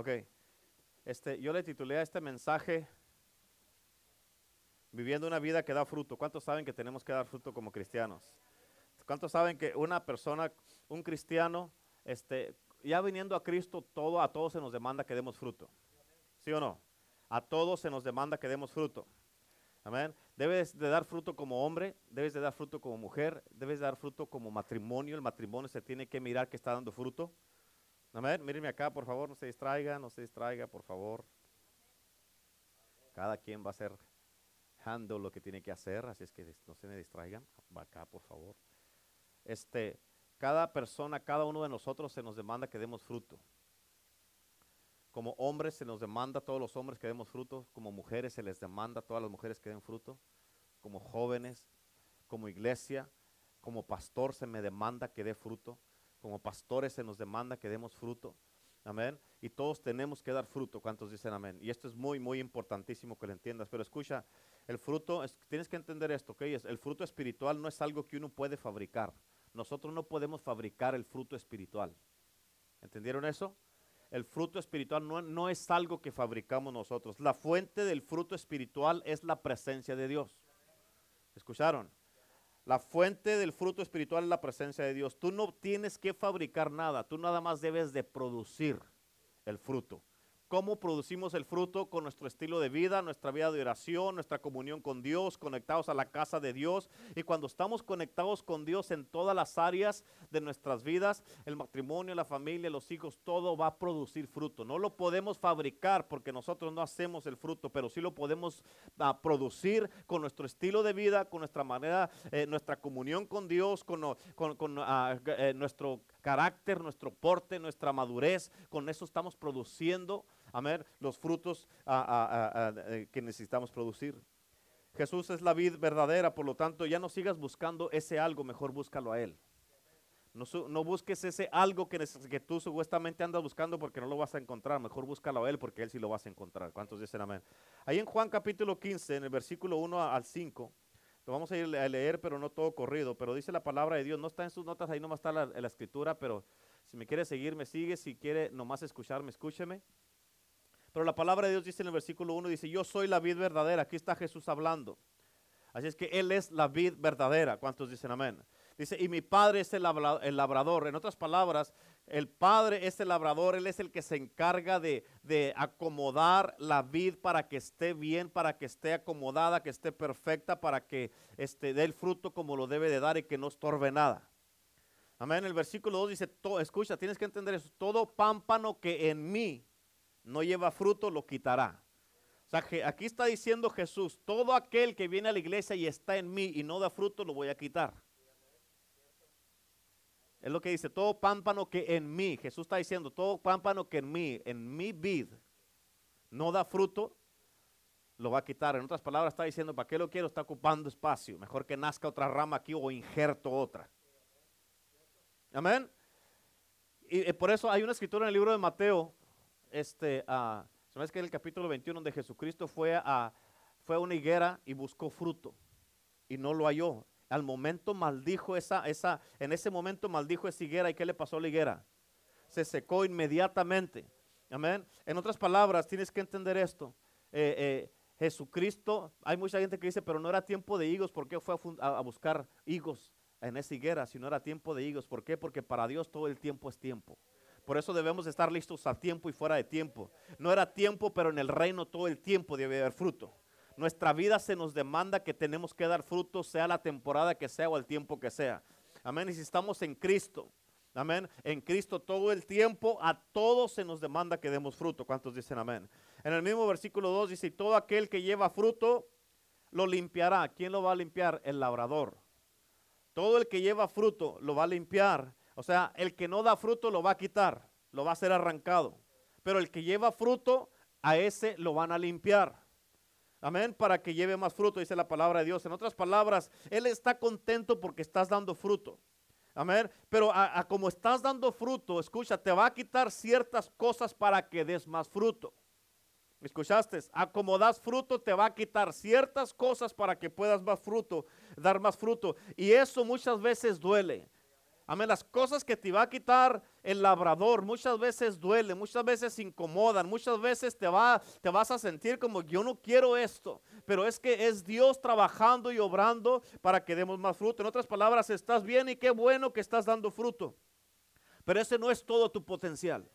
Ok. Este, yo le titulé a este mensaje Viviendo una vida que da fruto. ¿Cuántos saben que tenemos que dar fruto como cristianos? ¿Cuántos saben que una persona, un cristiano, este, ya viniendo a Cristo, todo, a todos se nos demanda que demos fruto? ¿Sí o no? A todos se nos demanda que demos fruto. Amén. Debes de dar fruto como hombre, debes de dar fruto como mujer, debes de dar fruto como matrimonio. El matrimonio se tiene que mirar que está dando fruto. Amén. Mírenme acá, por favor, no se distraiga, no se distraiga, por favor. Cada quien va a ser handle lo que tiene que hacer, así es que no se me distraigan. Va acá, por favor. Este, cada persona, cada uno de nosotros se nos demanda que demos fruto. Como hombres se nos demanda a todos los hombres que demos fruto, como mujeres se les demanda a todas las mujeres que den fruto, como jóvenes, como iglesia, como pastor se me demanda que dé fruto, como pastores se nos demanda que demos fruto. Amén. Y todos tenemos que dar fruto. ¿Cuántos dicen amén? Y esto es muy, muy importantísimo que lo entiendas. Pero escucha, el fruto, tienes que entender esto, ¿ok? el fruto espiritual no es algo que uno puede fabricar. Nosotros no podemos fabricar el fruto espiritual. ¿Entendieron eso? El fruto espiritual no, no es algo que fabricamos nosotros. La fuente del fruto espiritual es la presencia de Dios. ¿Escucharon? La fuente del fruto espiritual es la presencia de Dios. Tú no tienes que fabricar nada, tú nada más debes de producir el fruto. ¿Cómo producimos el fruto? Con nuestro estilo de vida, nuestra vida de oración, nuestra comunión con Dios, conectados a la casa de Dios. Y cuando estamos conectados con Dios en todas las áreas de nuestras vidas, el matrimonio, la familia, los hijos, todo va a producir fruto. No lo podemos fabricar porque nosotros no hacemos el fruto, pero sí lo podemos ah, producir con nuestro estilo de vida, con nuestra manera, eh, nuestra comunión con Dios, con, ah, eh, nuestro carácter, nuestro porte, nuestra madurez. Con eso estamos produciendo amén, los frutos eh, que necesitamos producir. Jesús es la vid verdadera, por lo tanto, ya no sigas buscando ese algo, mejor búscalo a Él. No, busques ese algo que, tú supuestamente andas buscando porque no lo vas a encontrar. Mejor búscalo a Él porque Él sí lo vas a encontrar. ¿Cuántos dicen amén? Ahí en Juan capítulo 15, en el versículo 1 al 5, lo vamos a ir a leer, pero no todo corrido. Pero dice la palabra de Dios. No está en sus notas, ahí nomás está la, la escritura, pero si me quiere seguir, me sigue. Si quiere nomás escucharme, escúcheme. Pero la palabra de Dios dice en el versículo 1, dice, yo soy la vid verdadera. Aquí está Jesús hablando. Así es que Él es la vid verdadera. ¿Cuántos dicen amén? Dice, y mi Padre es el labrador. En otras palabras, el Padre es el labrador, Él es el que se encarga de, acomodar la vid para que esté bien, para que esté acomodada, que esté perfecta, para que este, dé el fruto como lo debe de dar y que no estorbe nada. Amén. El versículo 2 dice, escucha, tienes que entender eso, todo pámpano que en mí no lleva fruto, lo quitará. O sea, aquí está diciendo Jesús, todo aquel que viene a la iglesia y está en mí y no da fruto, lo voy a quitar. Es lo que dice, todo pámpano que en mí, Jesús está diciendo, todo pámpano que en mí, en mi vid, no da fruto, lo va a quitar. En otras palabras, está diciendo, ¿para qué lo quiero? Está ocupando espacio. Mejor que nazca otra rama aquí o injerto otra. Amén. Y eh, por eso hay una escritura en el libro de Mateo, este, uh, ¿sabes que en el capítulo 21 donde Jesucristo fue a, fue a una higuera y buscó fruto y no lo halló? Al momento maldijo esa, esa, en ese momento maldijo esa higuera y ¿qué le pasó a la higuera? Se secó inmediatamente. Amén. En otras palabras, tienes que entender esto. Eh, eh, Jesucristo, hay mucha gente que dice, pero no era tiempo de higos, ¿por qué fue a, a, buscar higos en esa higuera si no era tiempo de higos? ¿Por qué? Porque para Dios todo el tiempo es tiempo. Por eso debemos estar listos a tiempo y fuera de tiempo. No era tiempo, pero en el reino todo el tiempo debe haber fruto. Nuestra vida se nos demanda que tenemos que dar fruto, sea la temporada que sea o el tiempo que sea. Amén. Y si estamos en Cristo, amén, en Cristo todo el tiempo, a todos se nos demanda que demos fruto. ¿Cuántos dicen amén? En el mismo versículo 2 dice, todo aquel que lleva fruto, lo limpiará. ¿Quién lo va a limpiar? El labrador. Todo el que lleva fruto lo va a limpiar. O sea, el que no da fruto lo va a quitar, lo va a ser arrancado. Pero el que lleva fruto, a ese lo van a limpiar. Amén, para que lleve más fruto, dice la palabra de Dios. En otras palabras, Él está contento porque estás dando fruto. Amén, pero a, como estás dando fruto, escucha, te va a quitar ciertas cosas para que des más fruto. ¿Escuchaste? A como das fruto, te va a quitar ciertas cosas para que puedas más fruto, dar más fruto. Y eso muchas veces duele. Amén. Las cosas que te va a quitar el labrador muchas veces duele, muchas veces incomodan, muchas veces te, va, te vas a sentir como yo no quiero esto. Pero es que es Dios trabajando y obrando para que demos más fruto. En otras palabras, estás bien y qué bueno que estás dando fruto. Pero ese no es todo tu potencial.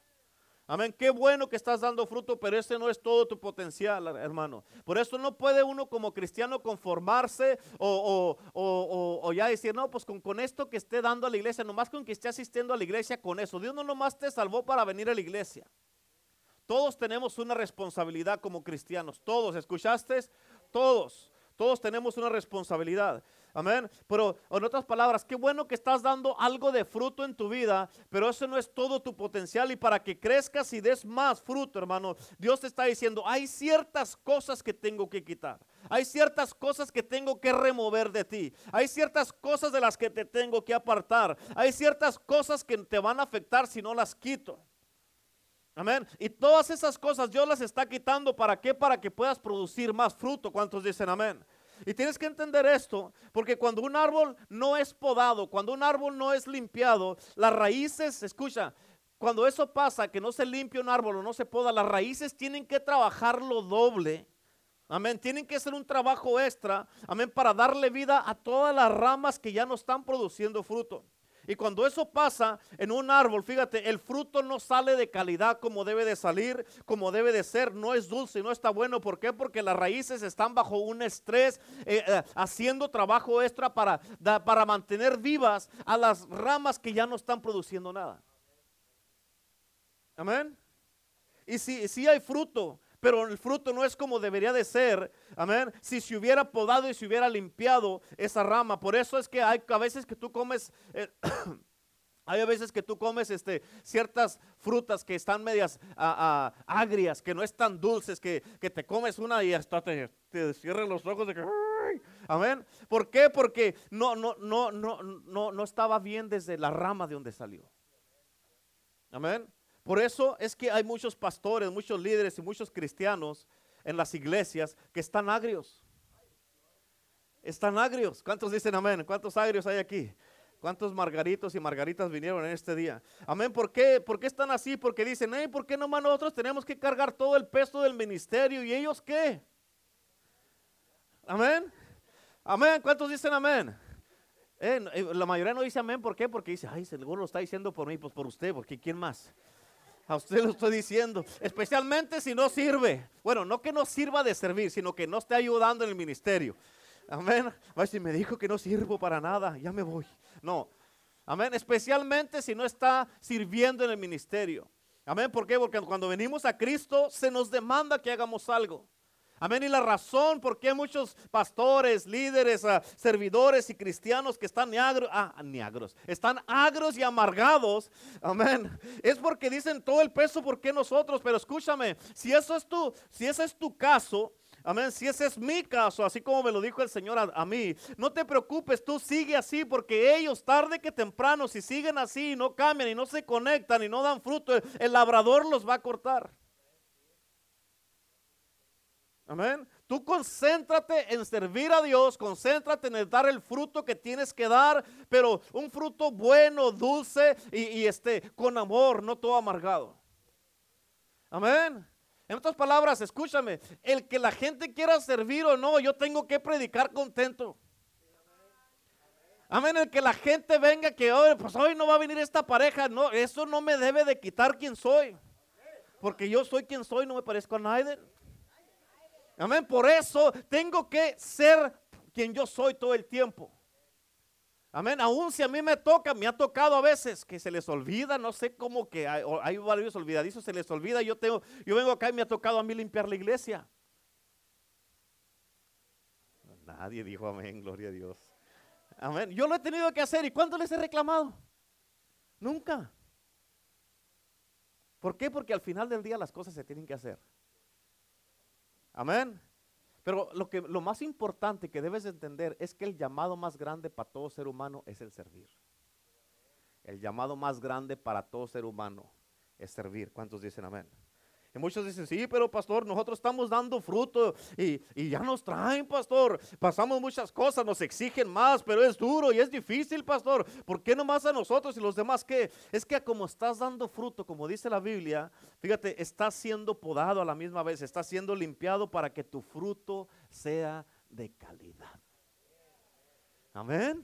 Amén. Qué bueno que estás dando fruto, pero ese no es todo tu potencial, hermano. Por eso no puede uno como cristiano conformarse o, ya decir, no, pues con, con, esto que esté dando a la iglesia, nomás con que esté asistiendo a la iglesia con eso. Dios no nomás te salvó para venir a la iglesia. Todos tenemos una responsabilidad como cristianos. Todos, ¿escuchaste? Todos. Todos tenemos una responsabilidad. Amén. Pero en otras palabras, qué bueno que estás dando algo de fruto en tu vida, pero eso no es todo tu potencial. Y para que crezcas y des más fruto, hermano, Dios te está diciendo, hay ciertas cosas que tengo que quitar. Hay ciertas cosas que tengo que remover de ti. Hay ciertas cosas de las que te tengo que apartar. Hay ciertas cosas que te van a afectar si no las quito. Amén. Y todas esas cosas Dios las está quitando. ¿Para qué? Para que puedas producir más fruto. ¿Cuántos dicen amén? Y tienes que entender esto, porque cuando un árbol no es podado, cuando un árbol no es limpiado, las raíces, escucha, cuando eso pasa, que no se limpia un árbol o no se poda, las raíces tienen que trabajarlo doble. Amén. Tienen que hacer un trabajo extra. Amén. Para darle vida a todas las ramas que ya no están produciendo fruto. Y cuando eso pasa en un árbol, fíjate, el fruto no sale de calidad como debe de salir, como debe de ser, no es dulce, no está bueno. ¿Por qué? Porque las raíces están bajo un estrés, eh, eh, haciendo trabajo extra para, para mantener vivas a las ramas que ya no están produciendo nada. Amén. Y si, si hay fruto, pero el fruto no es como debería de ser. Amén. Si se hubiera podado y se hubiera limpiado esa rama. Por eso es que hay a veces que tú comes... Eh, hay veces que tú comes este, ciertas frutas que están medias agrias, que no están dulces, que, te comes una y hasta te, te cierran los ojos de que... Amén. ¿Por qué? Porque no, no, no, no, no, no estaba bien desde la rama de donde salió. Amén. Por eso es que hay muchos pastores, muchos líderes y muchos cristianos en las iglesias que están agrios. Están agrios. ¿Cuántos dicen amén? ¿Cuántos agrios hay aquí? ¿Cuántos margaritos y margaritas vinieron en este día? Amén. ¿Por qué, ¿Por qué están así? Porque dicen, hey, ¿por qué nomás nosotros tenemos que cargar todo el peso del ministerio? ¿Y ellos qué? Amén. Amén. ¿Cuántos dicen amén? Eh, eh, la mayoría no dice amén. ¿Por qué? Porque dice, ay, seguro lo está diciendo por mí, pues por usted, porque ¿quién más? A usted lo estoy diciendo. Especialmente si no sirve. Bueno, no que no sirva de servir, sino que no esté ayudando en el ministerio. Amén. A si me dijo que no sirvo para nada, ya me voy. No. Amén. Especialmente si no está sirviendo en el ministerio. Amén. ¿Por qué? Porque cuando venimos a Cristo se nos demanda que hagamos algo. Amén. Y la razón por qué muchos pastores, líderes, ah, servidores y cristianos que están ah, están agros y amargados, amén, es porque dicen todo el peso por qué nosotros. Pero escúchame, si eso es tu, si ese es tu caso, Amén. Si ese es mi caso, así como me lo dijo el Señor a, mí, no te preocupes, tú sigue así, porque ellos tarde que temprano, si siguen así, no cambian y no se conectan y no dan fruto, el labrador los va a cortar. Amén. Tú concéntrate en servir a Dios, concéntrate en dar el fruto que tienes que dar, pero un fruto bueno, dulce y, este, con amor, no todo amargado. Amén. En otras palabras, escúchame, el que la gente quiera servir o no, yo tengo que predicar contento. Amén, el que la gente venga que hoy, pues hoy no va a venir esta pareja, no, eso no me debe de quitar quién soy. Porque yo soy quien soy, no me parezco a nadie. Amén. Por eso tengo que ser quien yo soy todo el tiempo. Amén. Aún si a mí me toca, me ha tocado a veces que se les olvida, no sé cómo que hay, varios olvidadizos, se les olvida. Yo tengo, yo vengo acá y me ha tocado a mí limpiar la iglesia. Nadie dijo amén, gloria a Dios. Amén. Yo lo he tenido que hacer. ¿Y cuándo les he reclamado? Nunca. ¿Por qué? Porque al final del día las cosas se tienen que hacer. Amén. Pero lo, que, lo más importante que debes entender es que el llamado más grande para todo ser humano es el servir. El llamado más grande para todo ser humano es servir. ¿Cuántos dicen amén? Y muchos dicen, sí, pero pastor, nosotros estamos dando fruto y, y, ya nos traen, pastor. Pasamos muchas cosas, nos exigen más, pero es duro y es difícil, pastor. ¿Por qué nomás a nosotros y los demás qué? Es que como estás dando fruto, como dice la Biblia, fíjate, estás siendo podado a la misma vez, estás siendo limpiado para que tu fruto sea de calidad. Amén.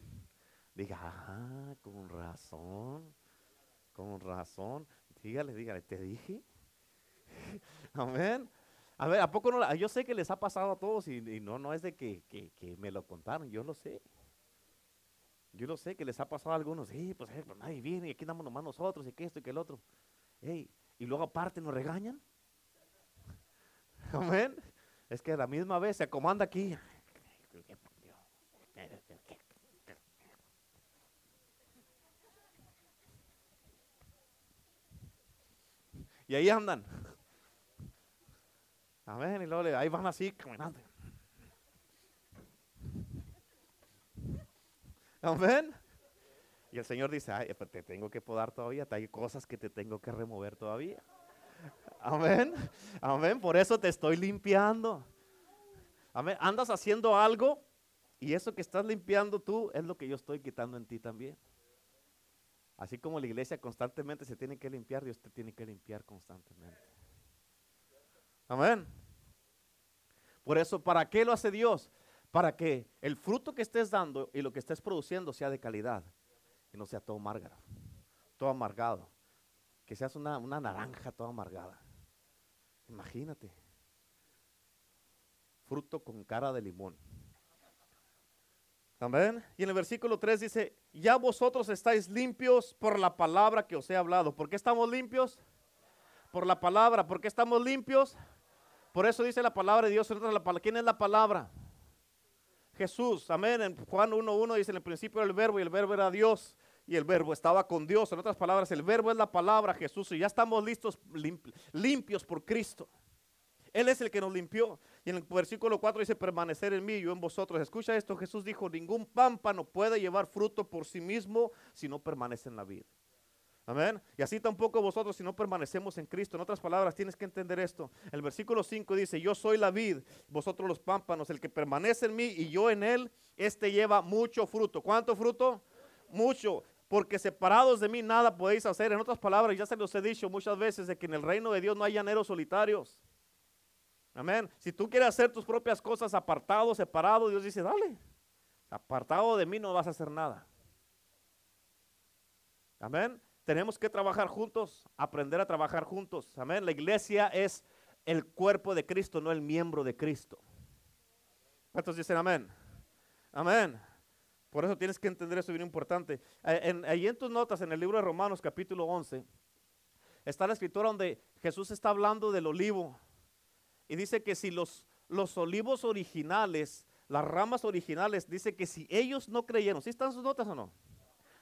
Diga, ah, con razón, con razón. Dígale, dígale, te dije. Amén. A ver, ¿a poco no? Yo sé que les ha pasado a todos y, no, no es de que, me lo contaron, yo lo sé. Yo lo sé que les ha pasado a algunos, sí, pues, eh, pues nadie viene y aquí andamos nomás nosotros y que esto y que el otro. y luego aparte nos regañan. Amén. Es que a la misma vez se comanda aquí. Y ahí andan. Amén. Y luego ahí van así caminando. Amén. Y el Señor dice, ay, pues te tengo que podar todavía, hay cosas que te tengo que remover todavía. Amén. Amén. Por eso te estoy limpiando. Amén. Andas haciendo algo y eso que estás limpiando tú es lo que yo estoy quitando en ti también. Así como la iglesia constantemente se tiene que limpiar, Dios te tiene que limpiar constantemente. Amén. Por eso, ¿para qué lo hace Dios? Para que el fruto que estés dando y lo que estés produciendo sea de calidad y no sea todo amargado, todo amargado. Que seas una, una naranja toda amargada. Imagínate. Fruto con cara de limón. Amén. Y en el versículo 3 dice, ya vosotros estáis limpios por la palabra que os he hablado. ¿Por qué estamos limpios? Por la palabra. ¿Por qué estamos limpios? Por eso dice la palabra de Dios. ¿Quién es la palabra? Jesús. Amén. En Juan 1.1 dice, en el principio el verbo y el verbo era Dios. Y el verbo estaba con Dios. En otras palabras, el verbo es la palabra Jesús. Y ya estamos listos, limpios por Cristo. Él es el que nos limpió. Y en el versículo 4 dice, permanecer en mí y yo en vosotros. Escucha esto, Jesús dijo, ningún pámpano puede llevar fruto por sí mismo si no permanece en la vida. Amén. Y así tampoco vosotros si no permanecemos en Cristo. En otras palabras, tienes que entender esto. El versículo 5 dice, yo soy la vid, vosotros los pámpanos, el que permanece en mí y yo en él, este lleva mucho fruto. ¿Cuánto fruto? Mucho. Porque separados de mí nada podéis hacer. En otras palabras, ya se los he dicho muchas veces de que en el reino de Dios no hay llaneros solitarios. Amén. Si tú quieres hacer tus propias cosas apartado, separado, Dios dice, dale. Apartado de mí no vas a hacer nada. Amén. Tenemos que trabajar juntos, aprender a trabajar juntos. Amén. La iglesia es el cuerpo de Cristo, no el miembro de Cristo. ¿Cuántos dicen amén? Amén. Por eso tienes que entender eso bien importante. Eh, en, ahí en tus notas, en el libro de Romanos capítulo 11, está la escritura donde Jesús está hablando del olivo y dice que si los, los olivos originales, las ramas originales, dice que si ellos no creyeron, ¿sí están sus notas o no?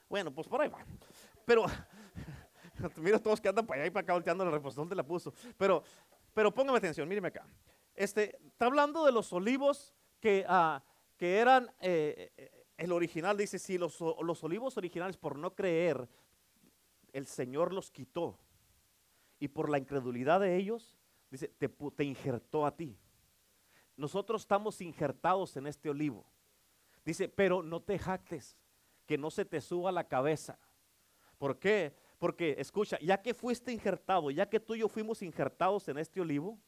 Bueno, pues por ahí va. Pero, mira todos que andan para allá y para acá volteando la respuesta, ¿dónde la puso? Pero, pero póngame atención, míreme acá. Este, está hablando de los olivos que, ah, que eran, eh, eh, el original dice, si los, los olivos originales por no creer, el Señor los quitó. Y por la incredulidad de ellos, Dice, te, te injertó a ti. Nosotros estamos injertados en este olivo. Dice, pero no te jactes, que no se te suba la cabeza. ¿Por qué? Porque, escucha, ya que fuiste injertado, ya que tú y yo fuimos injertados en este olivo,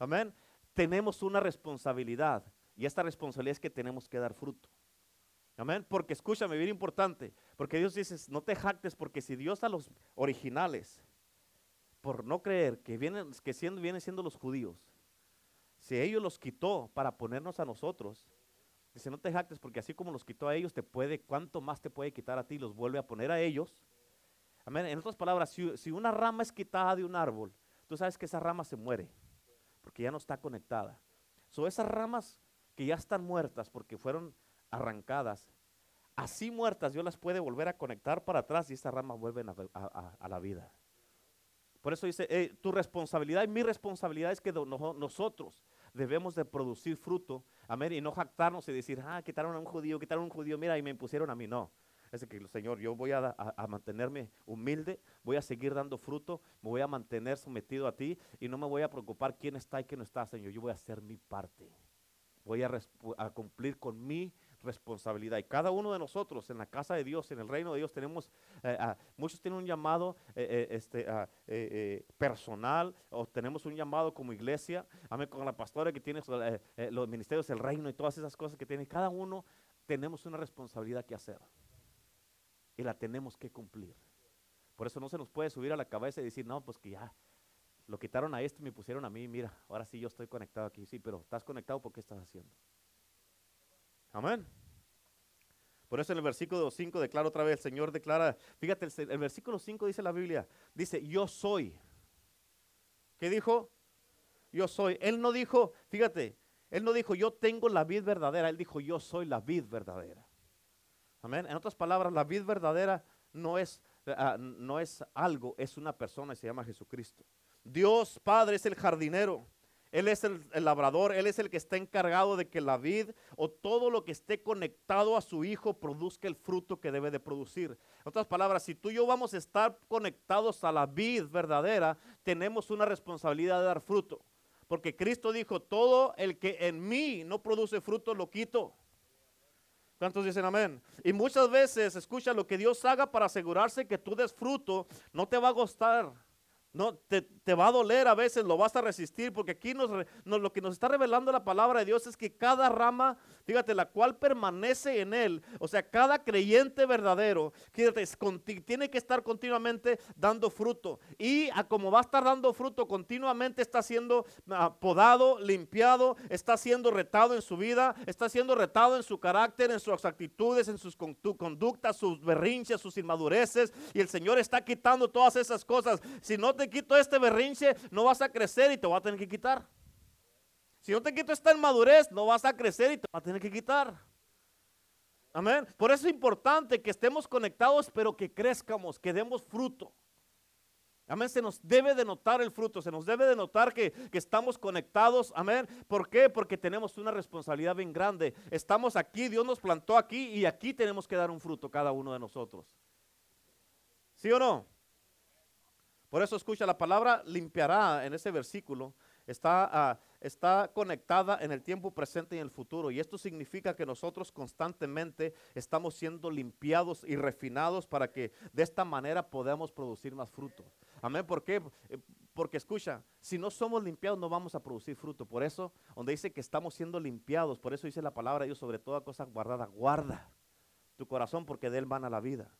amén, tenemos una responsabilidad. Y esta responsabilidad es que tenemos que dar fruto. Amén. Porque escúchame, bien importante. Porque Dios dice, no te jactes, porque si Dios a los originales por no creer que, vienen, que siendo, vienen siendo los judíos, si ellos los quitó para ponernos a nosotros, dice, no te jactes porque así como los quitó a ellos, te puede, ¿cuánto más te puede quitar a ti? Los vuelve a poner a ellos. En otras palabras, si, una rama es quitada de un árbol, tú sabes que esa rama se muere, porque ya no está conectada. Son esas ramas que ya están muertas porque fueron arrancadas, así muertas, Dios las puede volver a conectar para atrás y esas ramas vuelven a la vida. Por eso dice, eh, tu responsabilidad y mi responsabilidad es que nosotros debemos de producir fruto, amén, y no jactarnos y decir, ah, quitaron a un judío, quitaron a un judío, mira, y me impusieron a mí, no. De que, Señor, yo voy a, mantenerme humilde, voy a seguir dando fruto, me voy a mantener sometido a ti y no me voy a preocupar quién está y quién no está, Señor. Yo voy a hacer mi parte. Voy a, cumplir con mi responsabilidad. Y cada uno de nosotros en la casa de Dios, en el reino de Dios, tenemos, eh, muchos tienen un llamado eh, eh, este, eh, personal o tenemos un llamado como iglesia, amén, con la pastora que tiene los ministerios del reino y todas esas cosas que tiene. Cada uno tenemos una responsabilidad que hacer y la tenemos que cumplir. Por eso no se nos puede subir a la cabeza y decir, no, pues que ya lo quitaron a este y me pusieron a mí, mira, ahora sí yo estoy conectado aquí. Sí, pero estás conectado porque estás haciendo. Amén. Por eso en el versículo 5 declara otra vez, el Señor declara, fíjate, el, el versículo 5 dice la Biblia, dice, yo soy. ¿Qué dijo? Yo soy. Él no dijo, fíjate, él no dijo, yo tengo la vid verdadera, él dijo, yo soy la vid verdadera. Amén. En otras palabras, la vid verdadera no es, ah, no es algo, es una persona y se llama Jesucristo. Dios Padre es el jardinero. Él es el, el labrador, Él es el que está encargado de que la vid o todo lo que esté conectado a su hijo produzca el fruto que debe de producir. En otras palabras, si tú y yo vamos a estar conectados a la vid verdadera, tenemos una responsabilidad de dar fruto. Porque Cristo dijo, todo el que en mí no produce fruto, lo quito. ¿Cuántos dicen amén? Y muchas veces, escucha, lo que Dios haga para asegurarse que tú des fruto, no te va a gustar. No, te, te va a doler a veces, lo vas a resistir, porque aquí nos, lo que nos está revelando la palabra de Dios es que cada rama, fíjate, la cual permanece en él, o sea, cada creyente verdadero, fíjate, tiene que estar continuamente dando fruto. Y a como va a estar dando fruto, continuamente está siendo podado, limpiado, está siendo retado en su vida, está siendo retado en su carácter, en sus actitudes, en sus conductas, sus berrinches, sus inmadureces. Y el Señor está quitando todas esas cosas. Si no te quito este berrinche, no vas a crecer y te va a tener que quitar. Si no te quito esta inmadurez, no vas a crecer y te va a tener que quitar. Amén. Por eso es importante que estemos conectados, pero que crezcamos, que demos fruto. Amén, se nos debe de notar el fruto, se nos debe de notar que, que estamos conectados. Amén. ¿Por qué? Porque tenemos una responsabilidad bien grande. Estamos aquí, Dios nos plantó aquí y aquí tenemos que dar un fruto cada uno de nosotros. ¿Sí o no? Por eso escucha, la palabra limpiará en ese versículo está, ah, está conectada en el tiempo presente y en el futuro. Y esto significa que nosotros constantemente estamos siendo limpiados y refinados para que de esta manera podamos producir más fruto. Amén. ¿Por qué? Eh, Porque escucha, si no somos limpiados no vamos a producir fruto. Por eso, donde dice que estamos siendo limpiados, por eso dice la palabra de Dios sobre toda cosa guardada, guarda tu corazón porque de él van a la vida.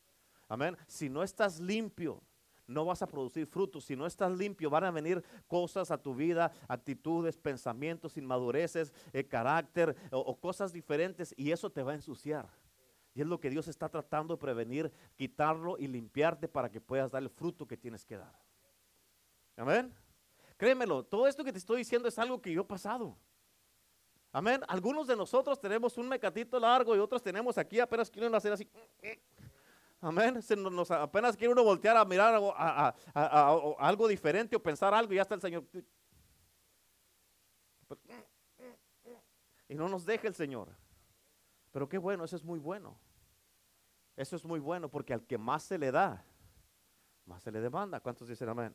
Amén. Si no estás limpio, no vas a producir frutos. Si no estás limpio, van a venir cosas a tu vida, actitudes, pensamientos, inmadureces, eh, carácter o, o cosas diferentes y eso te va a ensuciar. Y es lo que Dios está tratando de prevenir, quitarlo y limpiarte para que puedas dar el fruto que tienes que dar. Amén. Créemelo, todo esto que te estoy diciendo es algo que yo he pasado. Amén. Algunos de nosotros tenemos un mecatito largo y otros tenemos aquí apenas quieren hacer así. Amén. Se nos, apenas quiere uno voltear a mirar algo, algo diferente o pensar algo y ya está el Señor. Y no nos deja el Señor. Pero qué bueno, eso es muy bueno. Eso es muy bueno porque al que más se le da, más se le demanda. ¿Cuántos dicen amén?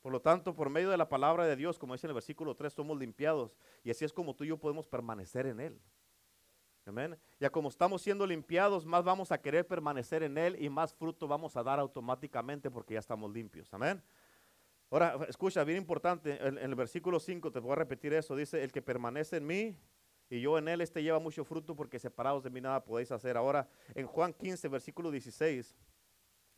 Por lo tanto, por medio de la palabra de Dios, como dice en el versículo 3, somos limpiados. Y así es como tú y yo podemos permanecer en Él. Amén. Ya como estamos siendo limpiados, más vamos a querer permanecer en Él y más fruto vamos a dar automáticamente porque ya estamos limpios. Amén. Ahora, escucha, bien importante, en, el versículo 5, te voy a repetir eso, dice, el que permanece en mí y yo en él, este lleva mucho fruto porque separados de mí nada podéis hacer. Ahora, en Juan 15, versículo 16,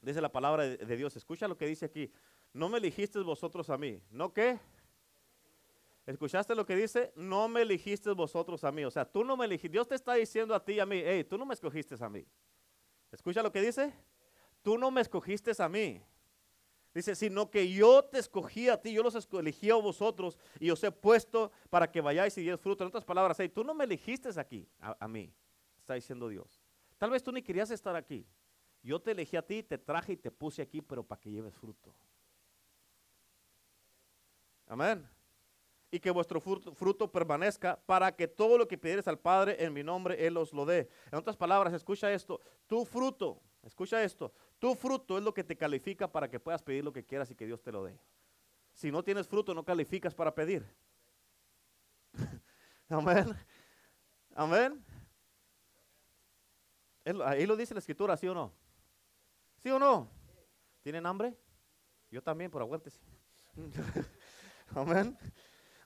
dice la palabra de, de Dios, escucha lo que dice aquí, no me elegisteis vosotros a mí, ¿no qué? ¿Escuchaste lo que dice? No me elegisteis vosotros a mí. O sea, tú no me elegiste. Dios te está diciendo a ti y a mí, hey, tú no me escogiste a mí. ¿Escucha lo que dice? Tú no me escogiste a mí. Dice, sino que yo te escogí a ti, yo los elegí a vosotros y os he puesto para que vayáis y deis fruto. En otras palabras, hey, tú no me elegiste aquí, a, a mí, está diciendo Dios. Tal vez tú ni querías estar aquí. Yo te elegí a ti, te traje y te puse aquí, pero para que lleves fruto. Amén. Y que vuestro fruto, permanezca para que todo lo que pidieres al Padre en mi nombre, Él os lo dé. En otras palabras, escucha esto, tu fruto, escucha esto, tu fruto es lo que te califica para que puedas pedir lo que quieras y que Dios te lo dé. Si no tienes fruto, no calificas para pedir. Amén. Amén. Ahí lo dice la escritura, ¿sí o no? ¿Sí o no? ¿Tienen hambre? Yo también, por aguántese. Amén.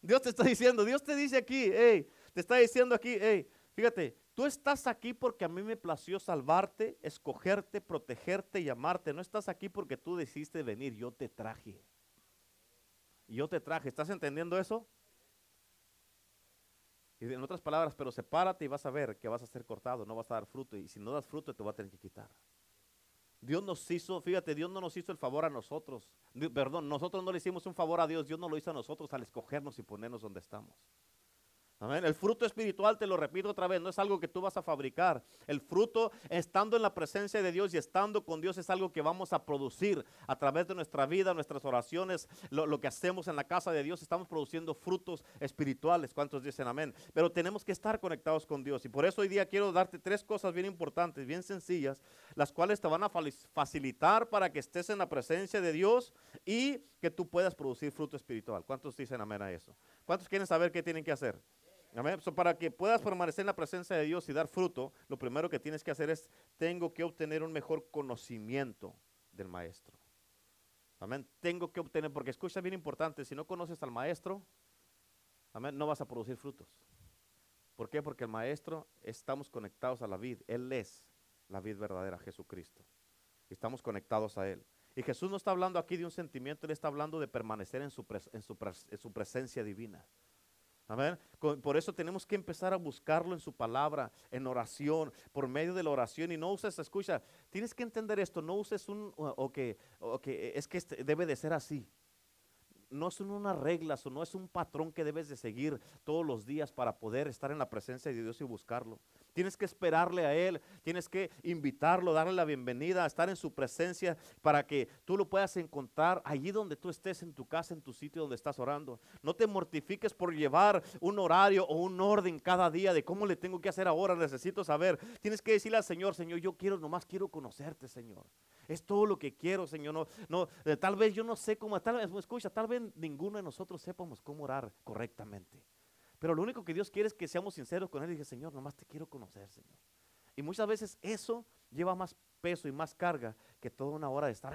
Dios te está diciendo, Dios te dice aquí, hey, te está diciendo aquí, hey, fíjate, tú estás aquí porque a mí me plació salvarte, escogerte, protegerte y amarte. No estás aquí porque tú decidiste venir, yo te traje. Yo te traje, ¿estás entendiendo eso? Y en otras palabras, pero sepárate y vas a ver que vas a ser cortado, no vas a dar fruto. Y si no das fruto, te va a tener que quitar. Dios nos hizo, fíjate, Dios no nos hizo el favor a nosotros. Perdón, nosotros no le hicimos un favor a Dios, Dios no lo hizo a nosotros al escogernos y ponernos donde estamos. El fruto espiritual, te lo repito otra vez, no es algo que tú vas a fabricar. El fruto, estando en la presencia de Dios y estando con Dios, es algo que vamos a producir a través de nuestra vida, nuestras oraciones, lo, que hacemos en la casa de Dios. Estamos produciendo frutos espirituales. ¿Cuántos dicen amén? Pero tenemos que estar conectados con Dios. Y por eso hoy día quiero darte tres cosas bien importantes, bien sencillas, las cuales te van a facilitar para que estés en la presencia de Dios y que tú puedas producir fruto espiritual. ¿Cuántos dicen amén a eso? ¿Cuántos quieren saber qué tienen que hacer? Para que puedas permanecer en la presencia de Dios y dar fruto, lo primero que tienes que hacer es, tengo que obtener un mejor conocimiento del maestro. Amén. Tengo que obtener, porque escucha bien importante, si no conoces al maestro, no vas a producir frutos. ¿Por qué? Porque el maestro, estamos conectados a la vid. Él es la vid verdadera, Jesucristo. Estamos conectados a Él. Y Jesús no está hablando aquí de un sentimiento, Él está hablando de permanecer en su presencia divina. Amén. Por eso tenemos que empezar a buscarlo en su palabra, en oración, por medio de la oración. Y no uses, escucha, tienes que entender esto, no uses un, o que, o que es que este debe de ser así no son unas reglas o no es un patrón que debes de seguir todos los días para poder estar en la presencia de Dios y buscarlo. Tienes que esperarle a Él, tienes que invitarlo, darle la bienvenida, estar en su presencia para que tú lo puedas encontrar allí donde tú estés, en tu casa, en tu sitio donde estás orando. No te mortifiques por llevar un horario o un orden cada día de cómo le tengo que hacer ahora, necesito saber. Tienes que decirle al Señor, Señor, yo quiero, nomás quiero conocerte, Señor. Es todo lo que quiero, Señor. No, no, eh, tal vez yo no sé cómo, tal vez, escucha, tal vez ninguno de nosotros sepamos cómo orar correctamente. Pero lo único que Dios quiere es que seamos sinceros con Él y dije, Señor, nomás te quiero conocer, Señor. Y muchas veces eso lleva más peso y más carga que toda una hora de estar,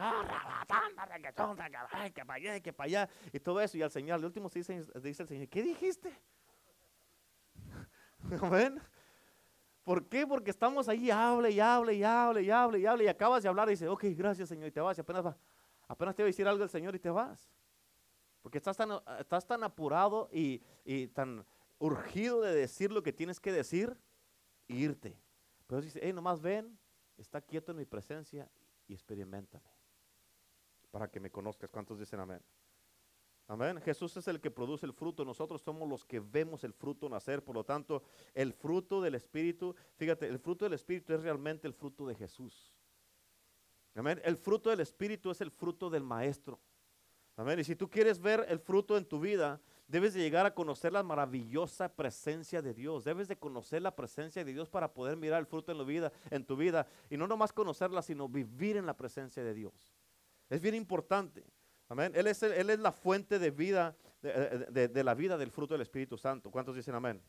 que para allá, que para allá, y todo eso. Y al Señor, al último dice, dice el Señor, ¿qué dijiste? Amén. ¿Por qué? Porque estamos ahí, hable y hable y hable y hable y hable y acabas de hablar y dices, ok, gracias Señor, y te vas y apenas, va, apenas te va a decir algo el Señor y te vas. Porque estás tan, estás tan apurado y, y tan urgido de decir lo que tienes que decir e irte. Pero dice, hey, nomás ven, está quieto en mi presencia y experimentame. Para que me conozcas. ¿Cuántos dicen amén? Amén. Jesús es el que produce el fruto. Nosotros somos los que vemos el fruto nacer. Por lo tanto, el fruto del Espíritu, fíjate, el fruto del Espíritu es realmente el fruto de Jesús. Amén. El fruto del Espíritu es el fruto del Maestro. Amén. Y si tú quieres ver el fruto en tu vida, debes de llegar a conocer la maravillosa presencia de Dios. Debes de conocer la presencia de Dios para poder mirar el fruto en, vida, en tu vida. Y no nomás conocerla, sino vivir en la presencia de Dios. Es bien importante. Amén. Él es, él es la fuente de vida, de, la vida del fruto del Espíritu Santo. ¿Cuántos dicen amén?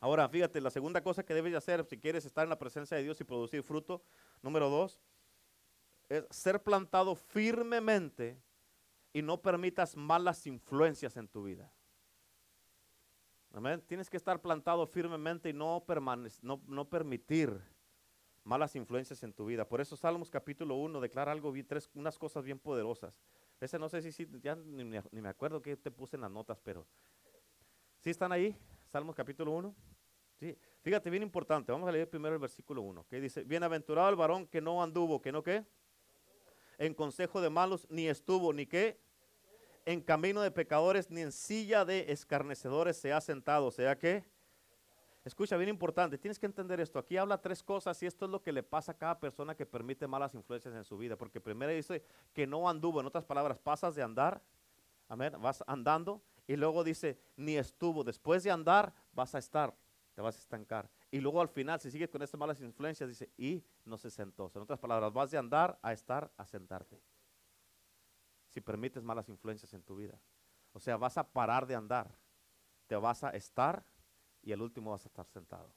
Ahora, fíjate, la segunda cosa que debes de hacer si quieres estar en la presencia de Dios y producir fruto, número dos, es ser plantado firmemente y no permitas malas influencias en tu vida. Tienes que estar plantado firmemente y no, no, no permitir malas influencias en tu vida. Por eso Salmos capítulo 1 declara algo, tres, unas cosas bien poderosas. Ese no sé si, ya ni, me acuerdo qué te puse en las notas, pero ¿sí están ahí? Salmos capítulo 1. Sí. Fíjate, bien importante. Vamos a leer primero el versículo 1, que dice, bienaventurado el varón que no anduvo, que no qué, en consejo de malos, ni estuvo, ni qué, en camino de pecadores, ni en silla de escarnecedores se ha sentado. O sea que, escucha, bien importante, tienes que entender esto. Aquí habla tres cosas y esto es lo que le pasa a cada persona que permite malas influencias en su vida. Porque primero dice que no anduvo, en otras palabras, pasas de andar, amén, vas andando Y luego dice, ni estuvo. Después de andar, vas a estar, te vas a estancar. Y luego al final, si sigues con estas malas influencias, dice, y no se sentó. En otras palabras, vas de andar a estar, a sentarte. Si permites malas influencias en tu vida. O sea, vas a parar de andar. Te vas a estar y al último vas a estar sentado.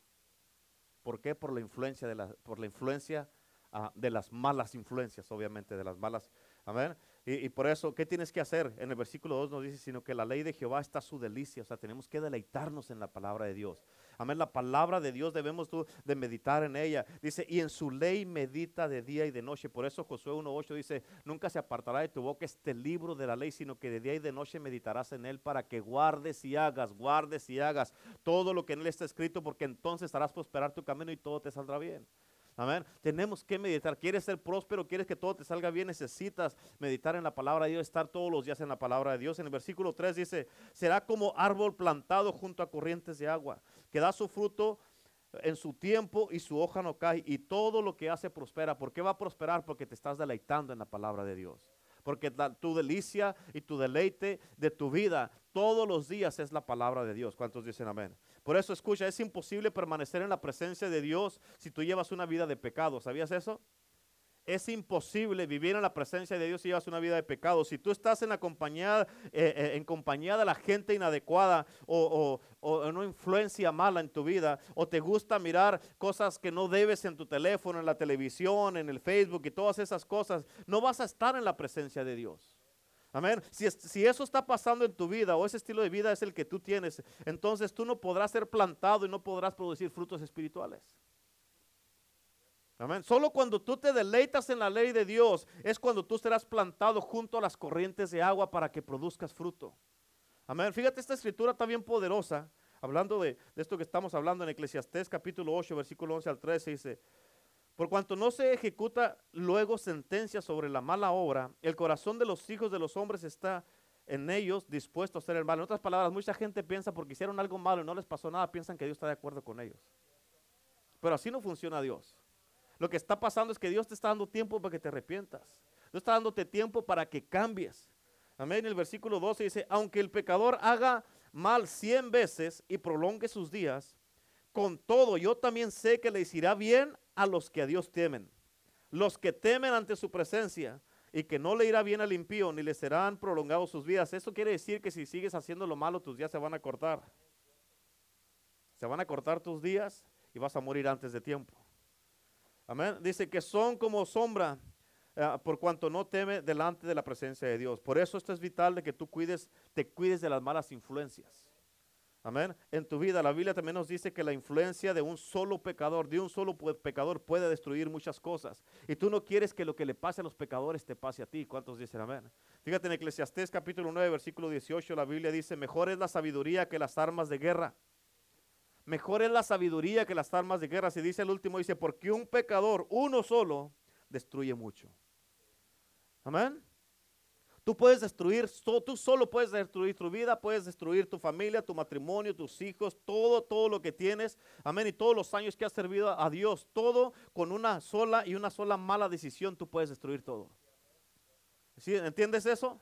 ¿Por qué? Por la influencia de la, por la influencia ah, de las malas influencias, obviamente, de las malas. Amén. Y, por eso, ¿qué tienes que hacer? En el versículo 2 nos dice, sino que la ley de Jehová está su delicia. O sea, tenemos que deleitarnos en la palabra de Dios. Amén. La palabra de Dios debemos tú de meditar en ella. Dice, y en su ley medita de día y de noche. Por eso Josué 1.8 dice, nunca se apartará de tu boca este libro de la ley, sino que de día y de noche meditarás en él para que guardes y hagas, guardes y hagas todo lo que en él está escrito, porque entonces harás prosperar tu camino y todo te saldrá bien. Amén. Tenemos que meditar. ¿Quieres ser próspero? ¿Quieres que todo te salga bien? Necesitas meditar en la palabra de Dios, estar todos los días en la palabra de Dios. En el versículo 3 dice, será como árbol plantado junto a corrientes de agua, que da su fruto en su tiempo y su hoja no cae y todo lo que hace prospera. ¿Por qué va a prosperar? Porque te estás deleitando en la palabra de Dios. Porque tu delicia y tu deleite de tu vida todos los días es la palabra de Dios. ¿Cuántos dicen amén? Por eso escucha, es imposible permanecer en la presencia de Dios si tú llevas una vida de pecado. ¿Sabías eso? Es imposible vivir en la presencia de Dios si llevas una vida de pecado. Si tú estás en la compañía, eh, eh, en compañía de la gente inadecuada o, o, una influencia mala en tu vida, o te gusta mirar cosas que no debes en tu teléfono, en la televisión, en el Facebook y todas esas cosas, no vas a estar en la presencia de Dios. Amén. Si, eso está pasando en tu vida o ese estilo de vida es el que tú tienes, entonces tú no podrás ser plantado y no podrás producir frutos espirituales. Amén. Solo cuando tú te deleitas en la ley de Dios es cuando tú serás plantado junto a las corrientes de agua para que produzcas fruto. Amén. Fíjate, esta escritura está bien poderosa. Hablando de, de esto que estamos hablando en Eclesiastés capítulo 8, versículo 11 al 13, dice, por cuanto no se ejecuta luego sentencia sobre la mala obra, el corazón de los hijos de los hombres está en ellos dispuesto a hacer el mal. En otras palabras, mucha gente piensa porque hicieron algo malo y no les pasó nada, piensan que Dios está de acuerdo con ellos. Pero así no funciona Dios. Lo que está pasando es que Dios te está dando tiempo para que te arrepientas. Dios está dándote tiempo para que cambies. Amén. El versículo 12 dice, aunque el pecador haga mal cien veces y prolongue sus días, con todo yo también sé que le irá bien a los que a Dios temen, los que temen ante su presencia y que no le irá bien al impío ni le serán prolongados sus vidas. Eso quiere decir que si sigues haciendo lo malo, tus días se van a cortar. Se van a cortar tus días y vas a morir antes de tiempo. Amén. Dice que son como sombra eh, por cuanto no teme delante de la presencia de Dios. Por eso esto es vital de que tú cuides, te cuides de las malas influencias. Amén. En tu vida, la Biblia también nos dice que la influencia de un solo pecador, de un solo pecador, puede destruir muchas cosas. Y tú no quieres que lo que le pase a los pecadores te pase a ti. ¿Cuántos dicen amén? Fíjate en Eclesiastés capítulo 9, versículo 18, la Biblia dice, mejor es la sabiduría que las armas de guerra. Mejor es la sabiduría que las armas de guerra. Si dice el último, dice, porque un pecador, uno solo, destruye mucho. Amén. Tú puedes destruir, tú solo puedes destruir tu vida, puedes destruir tu familia, tu matrimonio, tus hijos, todo, todo lo que tienes. Amén. Y todos los años que has servido a Dios, todo con una sola y una sola mala decisión, tú puedes destruir todo. ¿Sí? ¿Entiendes eso?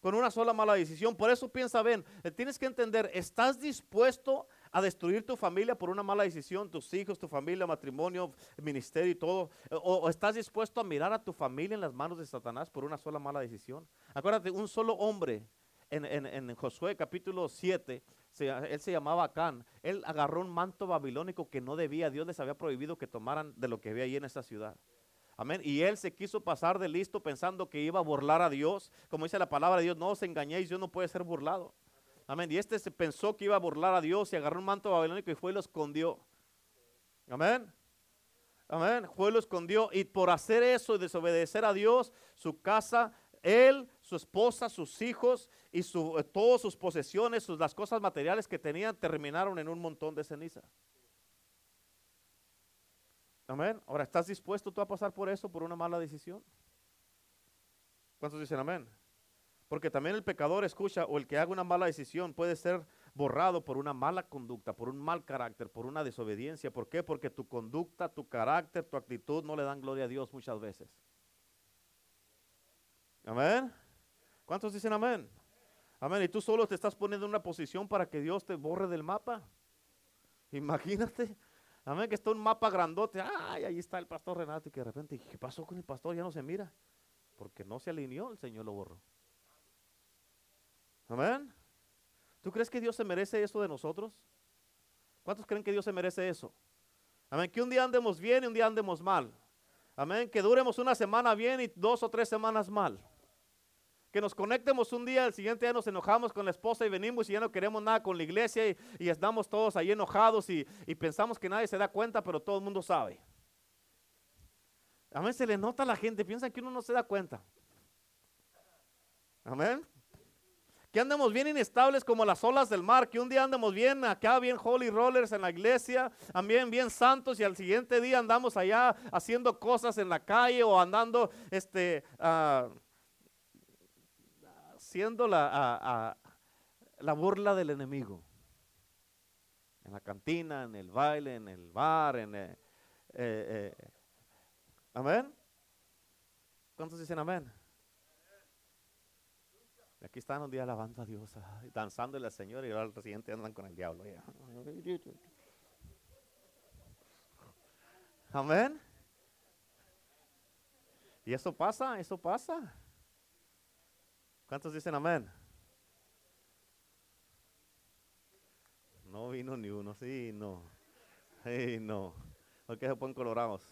Con una sola mala decisión. Por eso piensa, ven, tienes que entender, ¿estás dispuesto a destruir tu familia por una mala decisión, tus hijos, tu familia, matrimonio, ministerio y todo? ¿O, estás dispuesto a mirar a tu familia en las manos de Satanás por una sola mala decisión? Acuérdate, un solo hombre en, en, Josué capítulo 7, él se llamaba Acán, él agarró un manto babilónico que no debía, Dios les había prohibido que tomaran de lo que había ahí en esa ciudad. Amén. Y él se quiso pasar de listo pensando que iba a burlar a Dios. Como dice la palabra de Dios, no os engañéis, Dios no puede ser burlado. Amén. Y este se pensó que iba a burlar a Dios y agarró un manto babilónico y fue y lo escondió. Amén. Amén. Fue y lo escondió. Y por hacer eso y desobedecer a Dios, su casa, él, su esposa, sus hijos y su, eh, todas sus posesiones, sus, las cosas materiales que tenían, terminaron en un montón de ceniza. Amén. Ahora, ¿estás dispuesto tú a pasar por eso, por una mala decisión? ¿Cuántos dicen amén? Porque también el pecador escucha o el que haga una mala decisión puede ser borrado por una mala conducta, por un mal carácter, por una desobediencia. ¿Por qué? Porque tu conducta, tu carácter, tu actitud no le dan gloria a Dios muchas veces. Amén. ¿Cuántos dicen amén? Amén. Y tú solo te estás poniendo en una posición para que Dios te borre del mapa. Imagínate. Amén. Que está un mapa grandote. Ay, ahí está el pastor Renato. Y que de repente, ¿qué pasó con el pastor? Ya no se mira. Porque no se alineó, el Señor lo borró. Amén. ¿Tú crees que Dios se merece eso de nosotros? ¿Cuántos creen que Dios se merece eso? Amén. Que un día andemos bien y un día andemos mal. Amén. Que duremos una semana bien y dos o tres semanas mal. Que nos conectemos un día, el siguiente día nos enojamos con la esposa y venimos y ya no queremos nada con la iglesia y, estamos todos ahí enojados y, y, pensamos que nadie se da cuenta, pero todo el mundo sabe. Amén, se le nota a la gente, piensan que uno no se da cuenta. Amén. Que andamos bien inestables como las olas del mar, que un día andamos bien acá, bien holy rollers en la iglesia, también bien santos y al siguiente día andamos allá haciendo cosas en la calle o andando este, uh, siendo la, la burla del enemigo. En la cantina, en el baile, en el bar, en... Eh, eh, eh. Amén. ¿Cuántos dicen amén? Aquí están un día alabando a Dios, danzándole al Señor y ahora al siguiente andan con el diablo. Amén. Y eso pasa, eso pasa. ¿Cuántos dicen amén? No vino ni uno, sí, no. Sí, no. ¿Por qué se ponen colorados?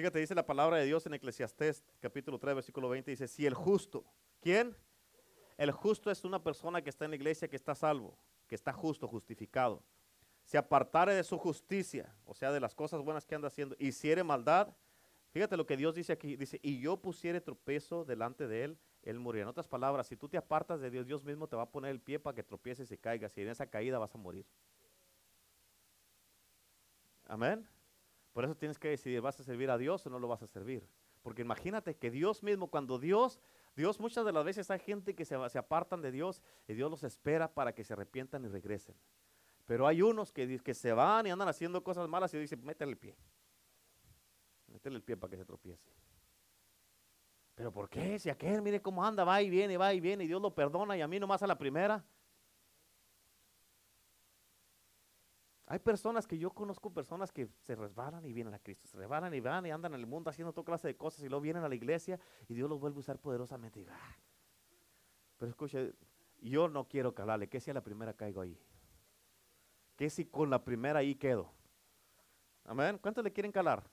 Fíjate, dice la palabra de Dios en Eclesiastés capítulo 3, versículo 20, dice, si el justo, ¿quién? El justo es una persona que está en la iglesia, que está salvo, que está justo, justificado. Se apartare de su justicia, o sea, de las cosas buenas que anda haciendo, hiciere maldad, Fíjate lo que Dios dice aquí. Dice, y yo pusiere tropezo delante de él, él morirá. En otras palabras, si tú te apartas de Dios, Dios mismo te va a poner el pie para que tropieces y caigas. Y en esa caída vas a morir. Amén. Por eso tienes que decidir, ¿vas a servir a Dios o no lo vas a servir? Porque imagínate que Dios mismo, cuando Dios, Dios muchas de las veces hay gente que se, se apartan de Dios y Dios los espera para que se arrepientan y regresen. Pero hay unos que, que se van y andan haciendo cosas malas y dicen, métele el pie. Métele el pie para que se tropiece. Pero ¿por qué? Si aquel, mire cómo anda, va y viene, va y viene, y Dios lo perdona y a mí nomás a la primera. Hay personas que yo conozco, personas que se resbalan y vienen a Cristo, se resbalan y van y andan en el mundo haciendo toda clase de cosas y luego vienen a la iglesia y Dios los vuelve a usar poderosamente. Ah". Pero escuche, yo no quiero calarle, ¿qué si a la primera caigo ahí? ¿Qué si con la primera ahí quedo? Amén. ¿Cuántos le quieren calar?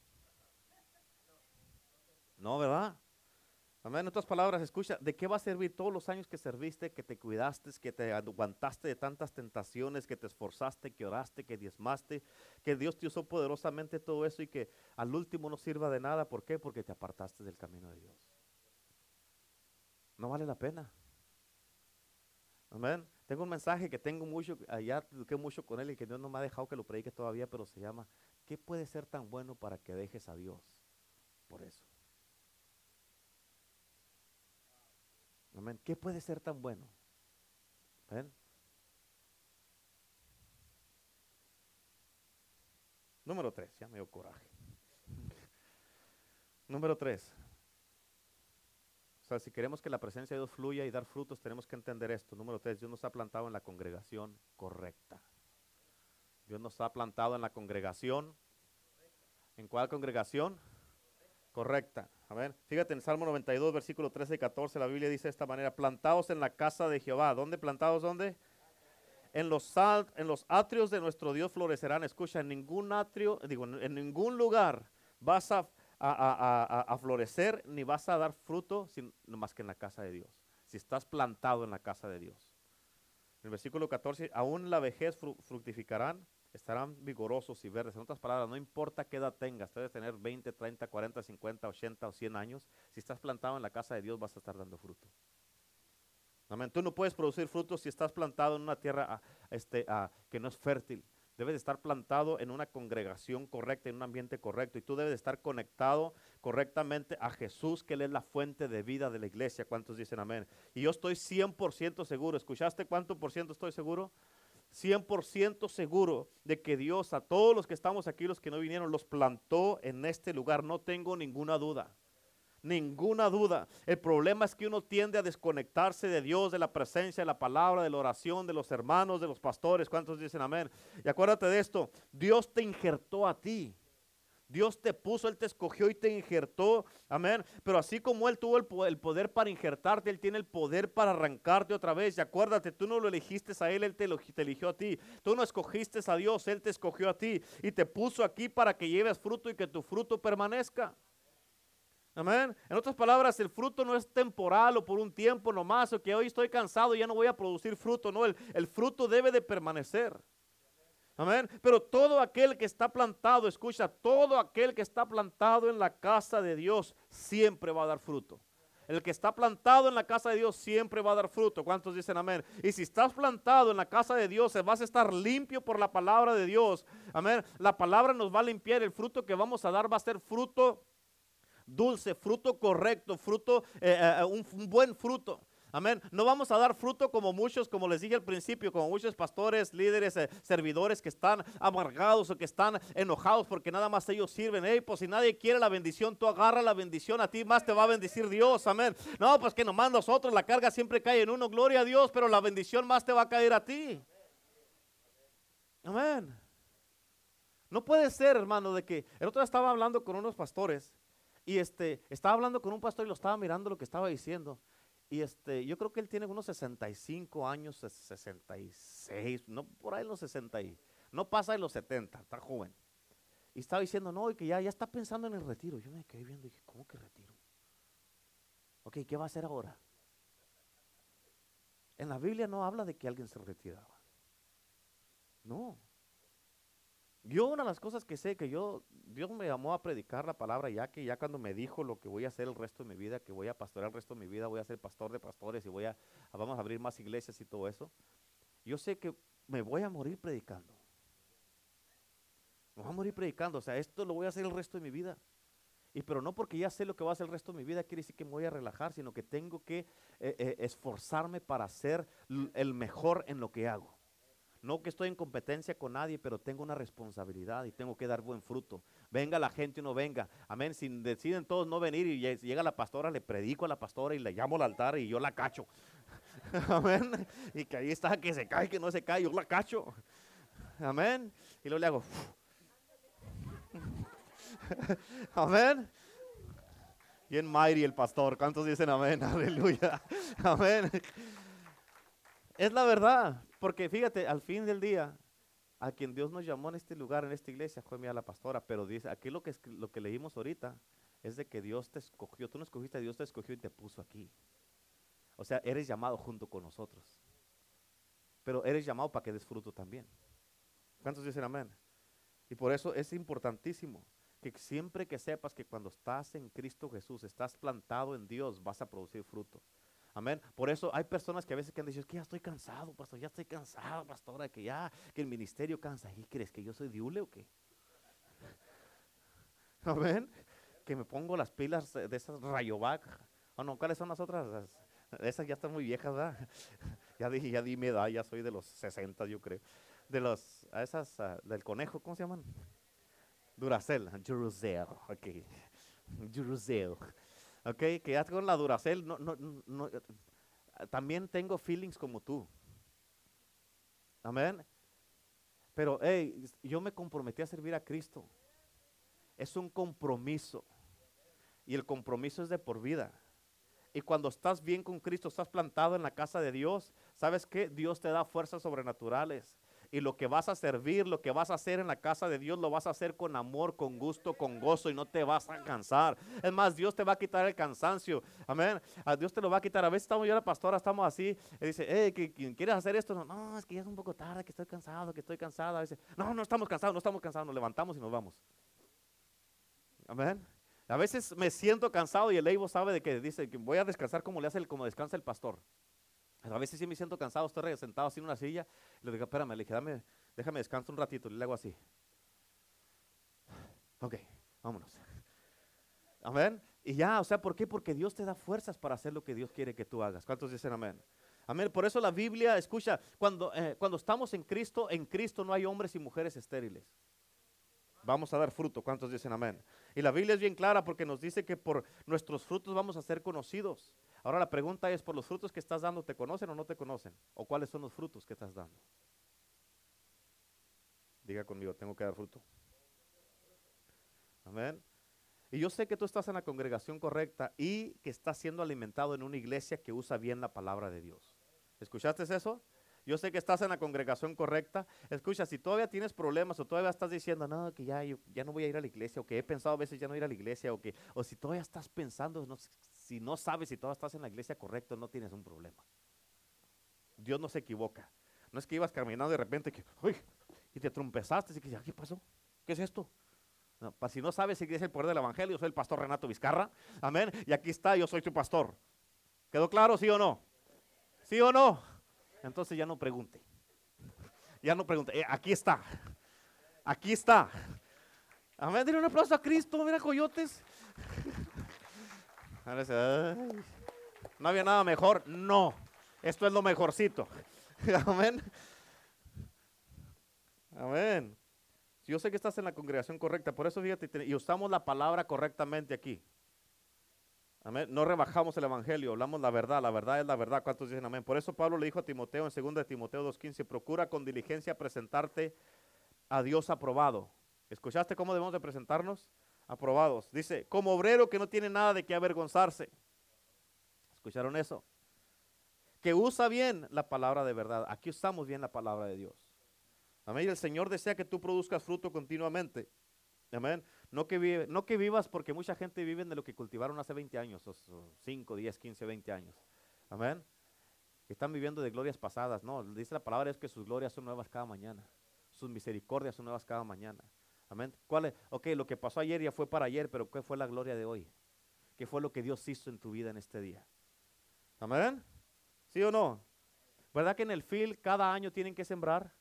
No, ¿verdad? Amén. En otras palabras, escucha, ¿de qué va a servir todos los años que serviste, que te cuidaste, que te aguantaste de tantas tentaciones, que te esforzaste, que oraste, que diezmaste, que Dios te usó poderosamente todo eso y que al último no sirva de nada? ¿Por qué? Porque te apartaste del camino de Dios. No vale la pena. Amén. Tengo un mensaje que tengo mucho, allá eduqué mucho con él y que Dios no me ha dejado que lo predique todavía, pero se llama, ¿qué puede ser tan bueno para que dejes a Dios por eso? Amén. ¿Qué puede ser tan bueno? Número tres, ya me dio coraje. Número tres. O sea, si queremos que la presencia de Dios fluya y dar frutos, tenemos que entender esto. Número tres, Dios nos ha plantado en la congregación correcta. Dios nos ha plantado en la congregación. ¿En cuál congregación? Correcta. A ver, fíjate en Salmo 92, versículo 13 y 14, la Biblia dice de esta manera, plantados en la casa de Jehová. ¿Dónde plantados? ¿Dónde? En los, en los atrios de nuestro Dios florecerán. Escucha, en ningún atrio, digo, en ningún lugar vas a, a, florecer ni vas a dar fruto sin, más que en la casa de Dios. Si estás plantado en la casa de Dios. En el versículo 14, aún la vejez fructificarán estarán vigorosos y verdes. En otras palabras, no importa qué edad tengas, debes tener 20, 30, 40, 50, 80 o 100 años. Si estás plantado en la casa de Dios, vas a estar dando fruto. Amén. Tú no puedes producir frutos si estás plantado en una tierra ah, este, ah, que no es fértil. Debes estar plantado en una congregación correcta, en un ambiente correcto. Y tú debes estar conectado correctamente a Jesús, que Él es la fuente de vida de la iglesia. ¿Cuántos dicen amén? Y yo estoy 100% seguro. ¿Escuchaste cuánto por ciento estoy seguro? 100% seguro de que Dios a todos los que estamos aquí, los que no vinieron, los plantó en este lugar. No tengo ninguna duda. Ninguna duda. El problema es que uno tiende a desconectarse de Dios, de la presencia, de la palabra, de la oración, de los hermanos, de los pastores. ¿Cuántos dicen amén? Y acuérdate de esto. Dios te injertó a ti. Dios te puso, Él te escogió y te injertó. Amén. Pero así como Él tuvo el poder para injertarte, Él tiene el poder para arrancarte otra vez. Y acuérdate, tú no lo elegiste a Él, Él te, te eligió a ti. Tú no escogiste a Dios, Él te escogió a ti. Y te puso aquí para que lleves fruto y que tu fruto permanezca. Amén. En otras palabras, el fruto no es temporal o por un tiempo nomás, o que hoy estoy cansado y ya no voy a producir fruto. No, el fruto debe de permanecer. Amén. Pero todo aquel que está plantado, escucha, todo aquel que está plantado en la casa de Dios siempre va a dar fruto. El que está plantado en la casa de Dios siempre va a dar fruto. ¿Cuántos dicen amén? Y si estás plantado en la casa de Dios, vas a estar limpio por la palabra de Dios. Amén. La palabra nos va a limpiar. El fruto que vamos a dar va a ser fruto dulce, fruto correcto, fruto, eh, eh, un buen fruto. Amén. No vamos a dar fruto como muchos, como les dije al principio, como muchos pastores, líderes, eh, servidores que están amargados o que están enojados porque nada más ellos sirven. Hey, pues si nadie quiere la bendición, tú agarra la bendición a ti, más te va a bendecir Dios. Amén. No, pues que nomás nosotros, la carga siempre cae en uno, gloria a Dios, pero la bendición más te va a caer a ti. Amén. No puede ser, hermano, de que el otro día estaba hablando con unos pastores y este, estaba hablando con un pastor y lo estaba mirando lo que estaba diciendo. Y este, yo creo que él tiene unos 65 años, 66, no por ahí los 60, no pasa de los 70, está joven. Y estaba diciendo, no, y que ya, ya está pensando en el retiro. Yo me quedé viendo y dije, ¿cómo que retiro? Ok, ¿qué va a hacer ahora? En la Biblia no habla de que alguien se retiraba. No. Yo una de las cosas que sé que yo, Dios me llamó a predicar la palabra ya que ya cuando me dijo lo que voy a hacer el resto de mi vida, que voy a pastorear el resto de mi vida, voy a ser pastor de pastores y voy a, vamos a abrir más iglesias y todo eso. Yo sé que me voy a morir predicando. Me voy a morir predicando, o sea, esto lo voy a hacer el resto de mi vida. Y pero no porque ya sé lo que va a hacer el resto de mi vida, quiere decir que me voy a relajar, sino que tengo que eh, eh, esforzarme para ser el mejor en lo que hago. No que estoy en competencia con nadie, pero tengo una responsabilidad y tengo que dar buen fruto. Venga la gente o no venga. Amén. Si deciden todos no venir y llega la pastora, le predico a la pastora y le llamo al altar y yo la cacho. Amén. Y que ahí está, que se cae, que no se cae, yo la cacho. Amén. Y luego le hago. amén. Bien mighty el pastor. ¿Cuántos dicen amén? Aleluya. Amén. Es la verdad. Porque fíjate, al fin del día, a quien Dios nos llamó en este lugar, en esta iglesia, fue mía la pastora. Pero dice, aquí lo que, lo que leímos ahorita es de que Dios te escogió. Tú no escogiste, Dios te escogió y te puso aquí. O sea, eres llamado junto con nosotros. Pero eres llamado para que des fruto también. ¿Cuántos dicen amén? Y por eso es importantísimo que siempre que sepas que cuando estás en Cristo Jesús, estás plantado en Dios, vas a producir fruto. Amén. Por eso hay personas que a veces que han dicho, es que ya estoy cansado, pastor, ya estoy cansado, pastora, que ya, que el ministerio cansa. ¿Y crees que yo soy diule o qué? Amén. Que me pongo las pilas de esas Rayovac. ¿O no? ¿Cuáles son las otras? Esas ya están muy viejas, ¿verdad? ya dije, ya di mi edad, ya soy de los 60, yo creo. De los, a esas, ah, del conejo, ¿cómo se llaman? Duracell, Duracell, ok. Duracell. Ok, ya con la Duracel, no, no, no, también tengo feelings como tú. Amén. Pero, hey, yo me comprometí a servir a Cristo. Es un compromiso. Y el compromiso es de por vida. Y cuando estás bien con Cristo, estás plantado en la casa de Dios, ¿sabes qué? Dios te da fuerzas sobrenaturales y lo que vas a servir, lo que vas a hacer en la casa de Dios, lo vas a hacer con amor, con gusto, con gozo y no te vas a cansar. Es más, Dios te va a quitar el cansancio. Amén. A Dios te lo va a quitar. A veces estamos yo la pastora, estamos así, y dice, hey, ¿quieres hacer esto? No, no, es que ya es un poco tarde, que estoy cansado, que estoy cansada. Dice, no, no estamos cansados, no estamos cansados, nos levantamos y nos vamos. Amén. A veces me siento cansado y el Evo sabe de que dice que voy a descansar como le hace el, como descansa el pastor. A veces sí me siento cansado, estoy sentado así en una silla. le digo, espérame, le déjame descansar un ratito. le hago así. Ok, vámonos. Amén. Y ya, o sea, ¿por qué? Porque Dios te da fuerzas para hacer lo que Dios quiere que tú hagas. ¿Cuántos dicen amén? Amén. Por eso la Biblia, escucha, cuando, eh, cuando estamos en Cristo, en Cristo no hay hombres y mujeres estériles. Vamos a dar fruto. ¿Cuántos dicen amén? Y la Biblia es bien clara porque nos dice que por nuestros frutos vamos a ser conocidos. Ahora la pregunta es, ¿por los frutos que estás dando te conocen o no te conocen? ¿O cuáles son los frutos que estás dando? Diga conmigo, tengo que dar fruto. Amén. Y yo sé que tú estás en la congregación correcta y que estás siendo alimentado en una iglesia que usa bien la palabra de Dios. ¿Escuchaste eso? Yo sé que estás en la congregación correcta. Escucha, si todavía tienes problemas o todavía estás diciendo, no, que ya, ya no voy a ir a la iglesia, o que he pensado a veces ya no ir a la iglesia, o que, o si todavía estás pensando, si no sabes si todavía estás en la iglesia correcta, no tienes un problema. Dios no se equivoca. No es que ibas caminando de repente que, uy, y te trompezaste y que, ¿qué pasó? ¿Qué es esto? No, si no sabes si es el poder del evangelio, yo soy el pastor Renato Vizcarra. Amén. Y aquí está, yo soy tu pastor. ¿Quedó claro, sí o no? ¿Sí o no? Entonces ya no pregunte. Ya no pregunte. Eh, aquí está. Aquí está. Amén. Dile un aplauso a Cristo. Mira, coyotes. No había nada mejor. No. Esto es lo mejorcito. Amén. Amén. Yo sé que estás en la congregación correcta, por eso fíjate, y usamos la palabra correctamente aquí. No rebajamos el evangelio, hablamos la verdad, la verdad es la verdad. ¿Cuántos dicen amén? Por eso Pablo le dijo a Timoteo en 2 de Timoteo 2.15, procura con diligencia presentarte a Dios aprobado. ¿Escuchaste cómo debemos de presentarnos? Aprobados. Dice, como obrero que no tiene nada de qué avergonzarse. ¿Escucharon eso? Que usa bien la palabra de verdad. Aquí usamos bien la palabra de Dios. Amén. El Señor desea que tú produzcas fruto continuamente. Amén. No que, vive, no que vivas porque mucha gente vive de lo que cultivaron hace 20 años, o 5, 10, 15, 20 años. Amén. Están viviendo de glorias pasadas. No, dice la palabra es que sus glorias son nuevas cada mañana. Sus misericordias son nuevas cada mañana. Amén. ¿Cuál? Ok, lo que pasó ayer ya fue para ayer, pero ¿qué fue la gloria de hoy? ¿Qué fue lo que Dios hizo en tu vida en este día? Amén. ¿Sí o no? ¿Verdad que en el field cada año tienen que sembrar?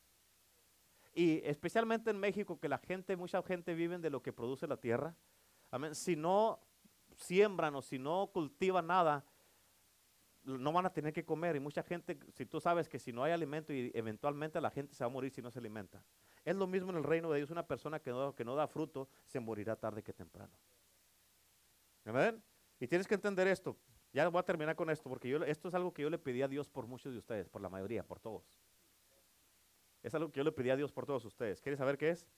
Y especialmente en México, que la gente, mucha gente vive de lo que produce la tierra. Amén. Si no siembran o si no cultivan nada, no van a tener que comer. Y mucha gente, si tú sabes que si no hay alimento y eventualmente la gente se va a morir si no se alimenta. Es lo mismo en el reino de Dios. Una persona que no, que no da fruto se morirá tarde que temprano. Amén. Y tienes que entender esto. Ya voy a terminar con esto, porque yo, esto es algo que yo le pedí a Dios por muchos de ustedes, por la mayoría, por todos. Es algo que yo le pedí a Dios por todos ustedes. ¿Quieres saber qué es?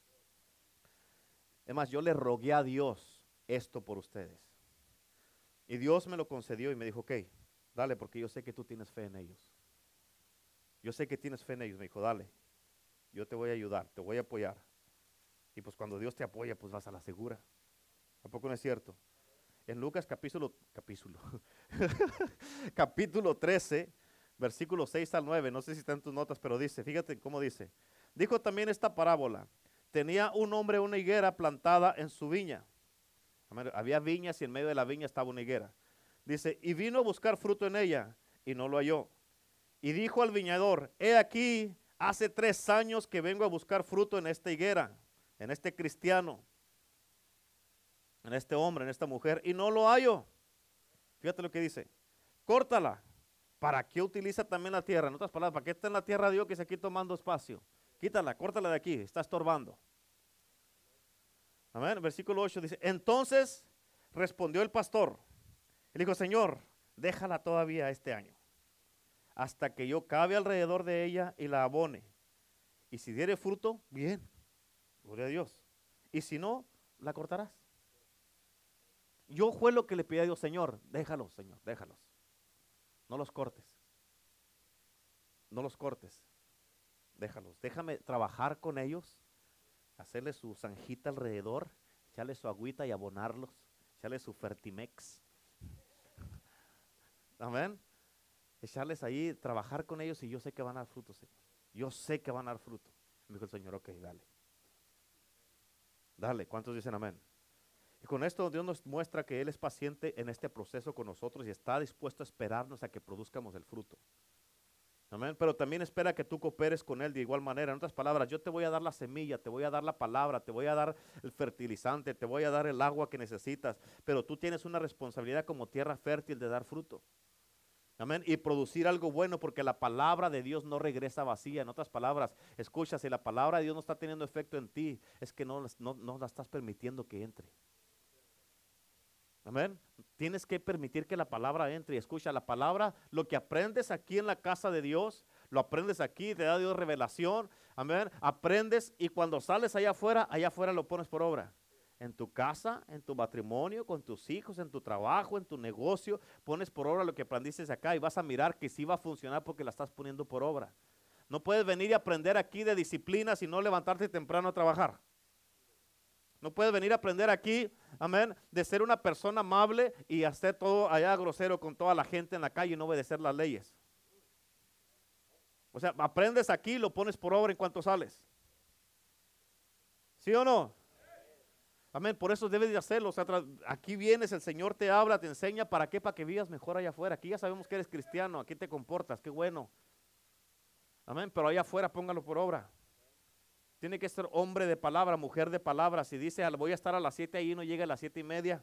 Es más, yo le rogué a Dios esto por ustedes. Y Dios me lo concedió y me dijo, ok, dale, porque yo sé que tú tienes fe en ellos. Yo sé que tienes fe en ellos. Me dijo, dale, yo te voy a ayudar, te voy a apoyar. Y pues cuando Dios te apoya, pues vas a la segura. ¿A poco no es cierto? En Lucas capítulo, capítulo, capítulo 13, versículo 6 al 9, no sé si están tus notas, pero dice, fíjate cómo dice. Dijo también esta parábola, tenía un hombre una higuera plantada en su viña. Había viñas y en medio de la viña estaba una higuera. Dice, y vino a buscar fruto en ella y no lo halló. Y dijo al viñador, he aquí, hace tres años que vengo a buscar fruto en esta higuera, en este cristiano, en este hombre, en esta mujer, y no lo hallo. Fíjate lo que dice, córtala ¿Para qué utiliza también la tierra? En otras palabras, ¿para qué está en la tierra Dios que se aquí tomando espacio? Quítala, córtala de aquí, está estorbando. Amén. Versículo 8 dice, entonces respondió el pastor. Él dijo, Señor, déjala todavía este año, hasta que yo cabe alrededor de ella y la abone. Y si diere fruto, bien, gloria a Dios. Y si no, la cortarás. Yo fue lo que le pedí a Dios, Señor, déjalos, Señor, déjalos. No los cortes. No los cortes. Déjalos. Déjame trabajar con ellos, hacerles su zanjita alrededor, echarle su agüita y abonarlos, echarles su fertimex. Amén. Echarles ahí, trabajar con ellos y yo sé que van a dar fruto, Señor. Yo sé que van a dar fruto. Me dijo el Señor, ok, dale. Dale, ¿cuántos dicen amén? Y con esto Dios nos muestra que Él es paciente en este proceso con nosotros y está dispuesto a esperarnos a que produzcamos el fruto. Amén. Pero también espera que tú cooperes con Él de igual manera. En otras palabras, yo te voy a dar la semilla, te voy a dar la palabra, te voy a dar el fertilizante, te voy a dar el agua que necesitas. Pero tú tienes una responsabilidad como tierra fértil de dar fruto. Amén. Y producir algo bueno porque la palabra de Dios no regresa vacía. En otras palabras, escucha, si la palabra de Dios no está teniendo efecto en ti, es que no, no, la estás permitiendo que entre. Amén. Tienes que permitir que la palabra entre. Y escucha, la palabra, lo que aprendes aquí en la casa de Dios, lo aprendes aquí, te da Dios revelación. Amén. Aprendes y cuando sales allá afuera, allá afuera lo pones por obra en tu casa, en tu matrimonio, con tus hijos, en tu trabajo, en tu negocio, pones por obra lo que aprendiste acá y vas a mirar que sí va a funcionar porque la estás poniendo por obra. No puedes venir y aprender aquí de disciplina si no levantarte temprano a trabajar. No puedes venir a aprender aquí, amén, de ser una persona amable y hacer todo allá grosero con toda la gente en la calle y no obedecer las leyes. O sea, aprendes aquí y lo pones por obra en cuanto sales. ¿Sí o no? Amén, por eso debes de hacerlo. aquí vienes, el Señor te habla, te enseña para qué, para que vivas mejor allá afuera. Aquí ya sabemos que eres cristiano, aquí te comportas, qué bueno. Amén, pero allá afuera póngalo por obra. Tiene que ser hombre de palabra, mujer de palabra. Si dice, voy a estar a las 7 ahí, no llega a las siete y media.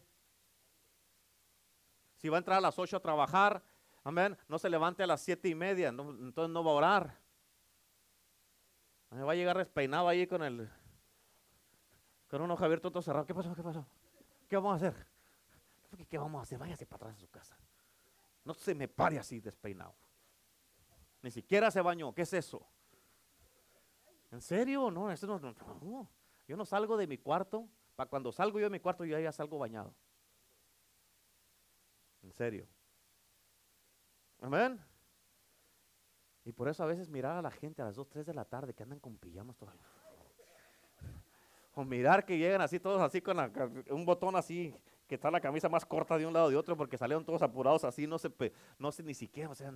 Si va a entrar a las 8 a trabajar, amén, no se levante a las siete y media, entonces no va a orar. Va a llegar despeinado ahí con el con un ojo abierto todo cerrado. ¿Qué pasó? ¿Qué pasó? ¿Qué vamos a hacer? ¿Qué vamos a hacer? Váyase para atrás a su casa. No se me pare así despeinado. Ni siquiera se bañó. ¿Qué es eso? ¿En serio? No, eso no, no, Yo no salgo de mi cuarto. Para cuando salgo yo de mi cuarto, yo ya salgo bañado. En serio. Amén. Y por eso a veces mirar a la gente a las 2, 3 de la tarde que andan con pijamas todavía. O mirar que llegan así todos así con un botón así, que está la camisa más corta de un lado de otro porque salieron todos apurados así, no sé, no sé ni siquiera, o sea,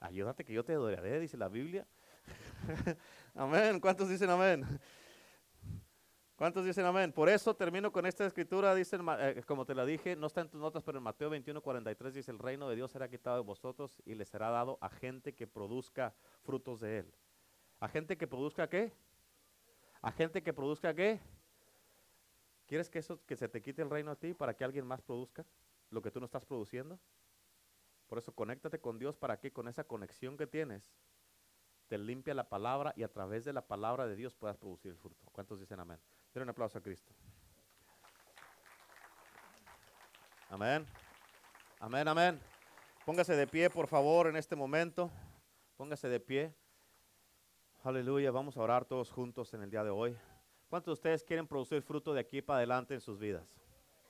ayúdate que yo te adoraré, dice la Biblia. amén, ¿cuántos dicen amén? ¿Cuántos dicen amén? Por eso termino con esta escritura, dice, eh, como te la dije, no está en tus notas, pero en Mateo 21, 43 dice, el reino de Dios será quitado de vosotros y le será dado a gente que produzca frutos de él. ¿A gente que produzca qué? a gente que produzca qué. ¿Quieres que eso que se te quite el reino a ti para que alguien más produzca lo que tú no estás produciendo? Por eso conéctate con Dios para que con esa conexión que tienes te limpia la palabra y a través de la palabra de Dios puedas producir el fruto. ¿Cuántos dicen amén? Denle un aplauso a Cristo. Amén. Amén, amén. Póngase de pie, por favor, en este momento. Póngase de pie. Aleluya, vamos a orar todos juntos en el día de hoy. ¿Cuántos de ustedes quieren producir fruto de aquí para adelante en sus vidas?